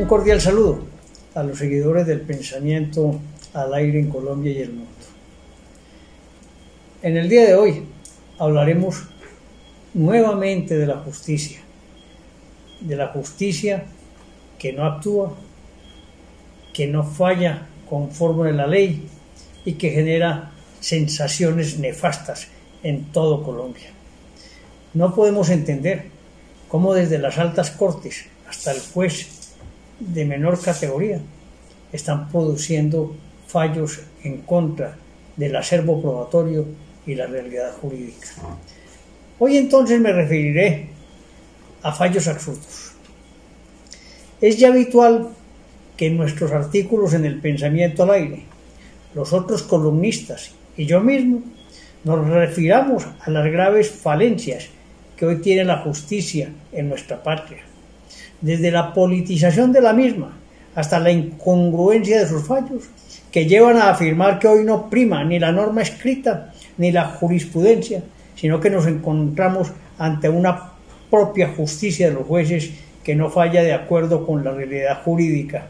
Un cordial saludo a los seguidores del pensamiento al aire en Colombia y el mundo. En el día de hoy hablaremos nuevamente de la justicia, de la justicia que no actúa, que no falla conforme a la ley y que genera sensaciones nefastas en todo Colombia. No podemos entender cómo desde las altas cortes hasta el juez de menor categoría están produciendo fallos en contra del acervo probatorio y la realidad jurídica. Hoy entonces me referiré a fallos absurdos. Es ya habitual que en nuestros artículos en el pensamiento al aire, los otros columnistas y yo mismo nos refiramos a las graves falencias que hoy tiene la justicia en nuestra patria desde la politización de la misma hasta la incongruencia de sus fallos, que llevan a afirmar que hoy no prima ni la norma escrita ni la jurisprudencia, sino que nos encontramos ante una propia justicia de los jueces que no falla de acuerdo con la realidad jurídica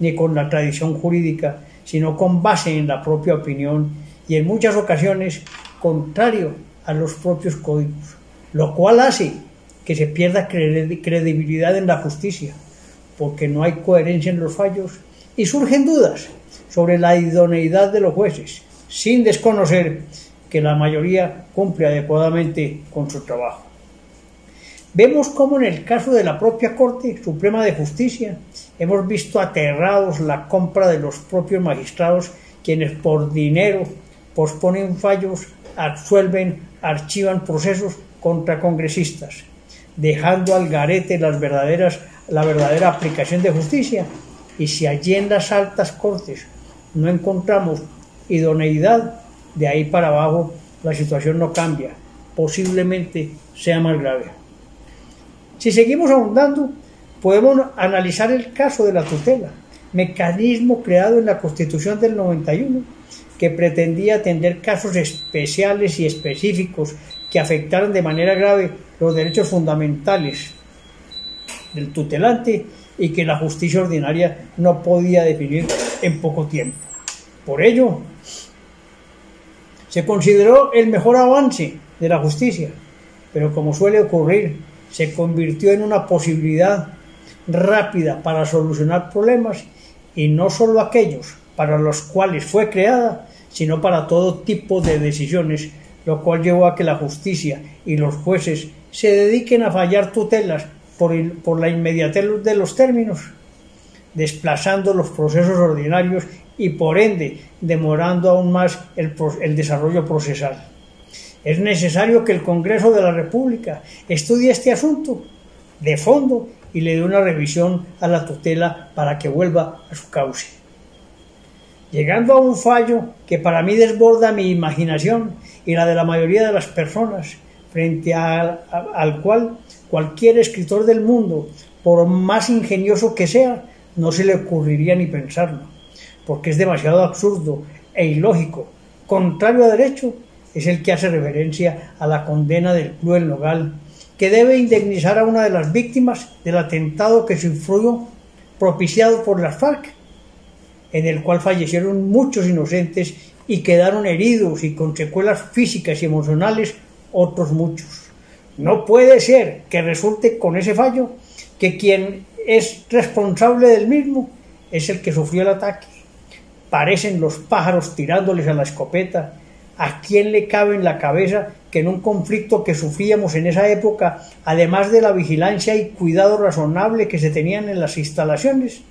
ni con la tradición jurídica, sino con base en la propia opinión y en muchas ocasiones contrario a los propios códigos, lo cual hace que se pierda credibilidad en la justicia, porque no hay coherencia en los fallos y surgen dudas sobre la idoneidad de los jueces, sin desconocer que la mayoría cumple adecuadamente con su trabajo. Vemos cómo en el caso de la propia Corte Suprema de Justicia hemos visto aterrados la compra de los propios magistrados quienes por dinero posponen fallos, absuelven, archivan procesos contra congresistas, dejando al garete las verdaderas, la verdadera aplicación de justicia. Y si allí en las altas cortes no encontramos idoneidad, de ahí para abajo la situación no cambia, posiblemente sea más grave. Si seguimos ahondando, podemos analizar el caso de la tutela, mecanismo creado en la Constitución del 91 que pretendía atender casos especiales y específicos que afectaran de manera grave los derechos fundamentales del tutelante y que la justicia ordinaria no podía definir en poco tiempo. Por ello, se consideró el mejor avance de la justicia, pero como suele ocurrir, se convirtió en una posibilidad rápida para solucionar problemas y no solo aquellos para los cuales fue creada, sino para todo tipo de decisiones lo cual llevó a que la justicia y los jueces se dediquen a fallar tutelas por, por la inmediatez de los términos, desplazando los procesos ordinarios y por ende demorando aún más el, el desarrollo procesal. Es necesario que el Congreso de la República estudie este asunto de fondo y le dé una revisión a la tutela para que vuelva a su cauce llegando a un fallo que para mí desborda mi imaginación y la de la mayoría de las personas, frente al cual cualquier escritor del mundo, por más ingenioso que sea, no se le ocurriría ni pensarlo, porque es demasiado absurdo e ilógico, contrario a derecho, es el que hace referencia a la condena del cruel Nogal, que debe indemnizar a una de las víctimas del atentado que sufrió propiciado por las FARC en el cual fallecieron muchos inocentes y quedaron heridos y con secuelas físicas y emocionales otros muchos. No puede ser que resulte con ese fallo que quien es responsable del mismo es el que sufrió el ataque. Parecen los pájaros tirándoles a la escopeta. ¿A quién le cabe en la cabeza que en un conflicto que sufríamos en esa época, además de la vigilancia y cuidado razonable que se tenían en las instalaciones,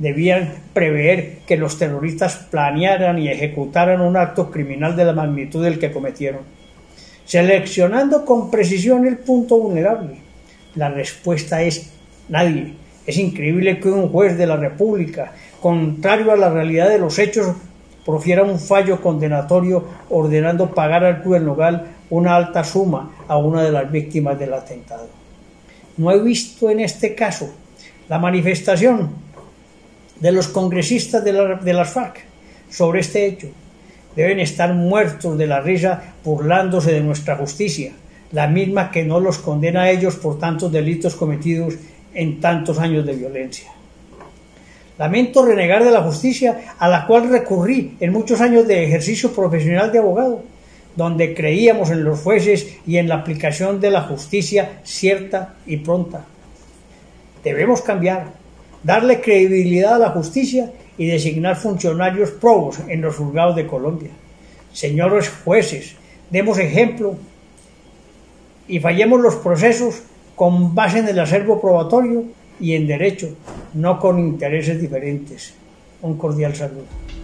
debían prever que los terroristas planearan y ejecutaran un acto criminal de la magnitud del que cometieron, seleccionando con precisión el punto vulnerable. La respuesta es nadie. Es increíble que un juez de la República, contrario a la realidad de los hechos, profiera un fallo condenatorio ordenando pagar al cruel Nogal una alta suma a una de las víctimas del atentado. No he visto en este caso la manifestación de los congresistas de, las FARC sobre este hecho. Deben estar muertos de la risa burlándose de nuestra justicia, la misma que no los condena a ellos por tantos delitos cometidos en tantos años de violencia. Lamento renegar de la justicia a la cual recurrí en muchos años de ejercicio profesional de abogado, donde creíamos en los jueces y en la aplicación de la justicia cierta y pronta. Debemos cambiar, darle credibilidad a la justicia y designar funcionarios probos en los juzgados de Colombia. Señores jueces, demos ejemplo y fallemos los procesos con base en el acervo probatorio y en derecho, no con intereses diferentes. Un cordial saludo.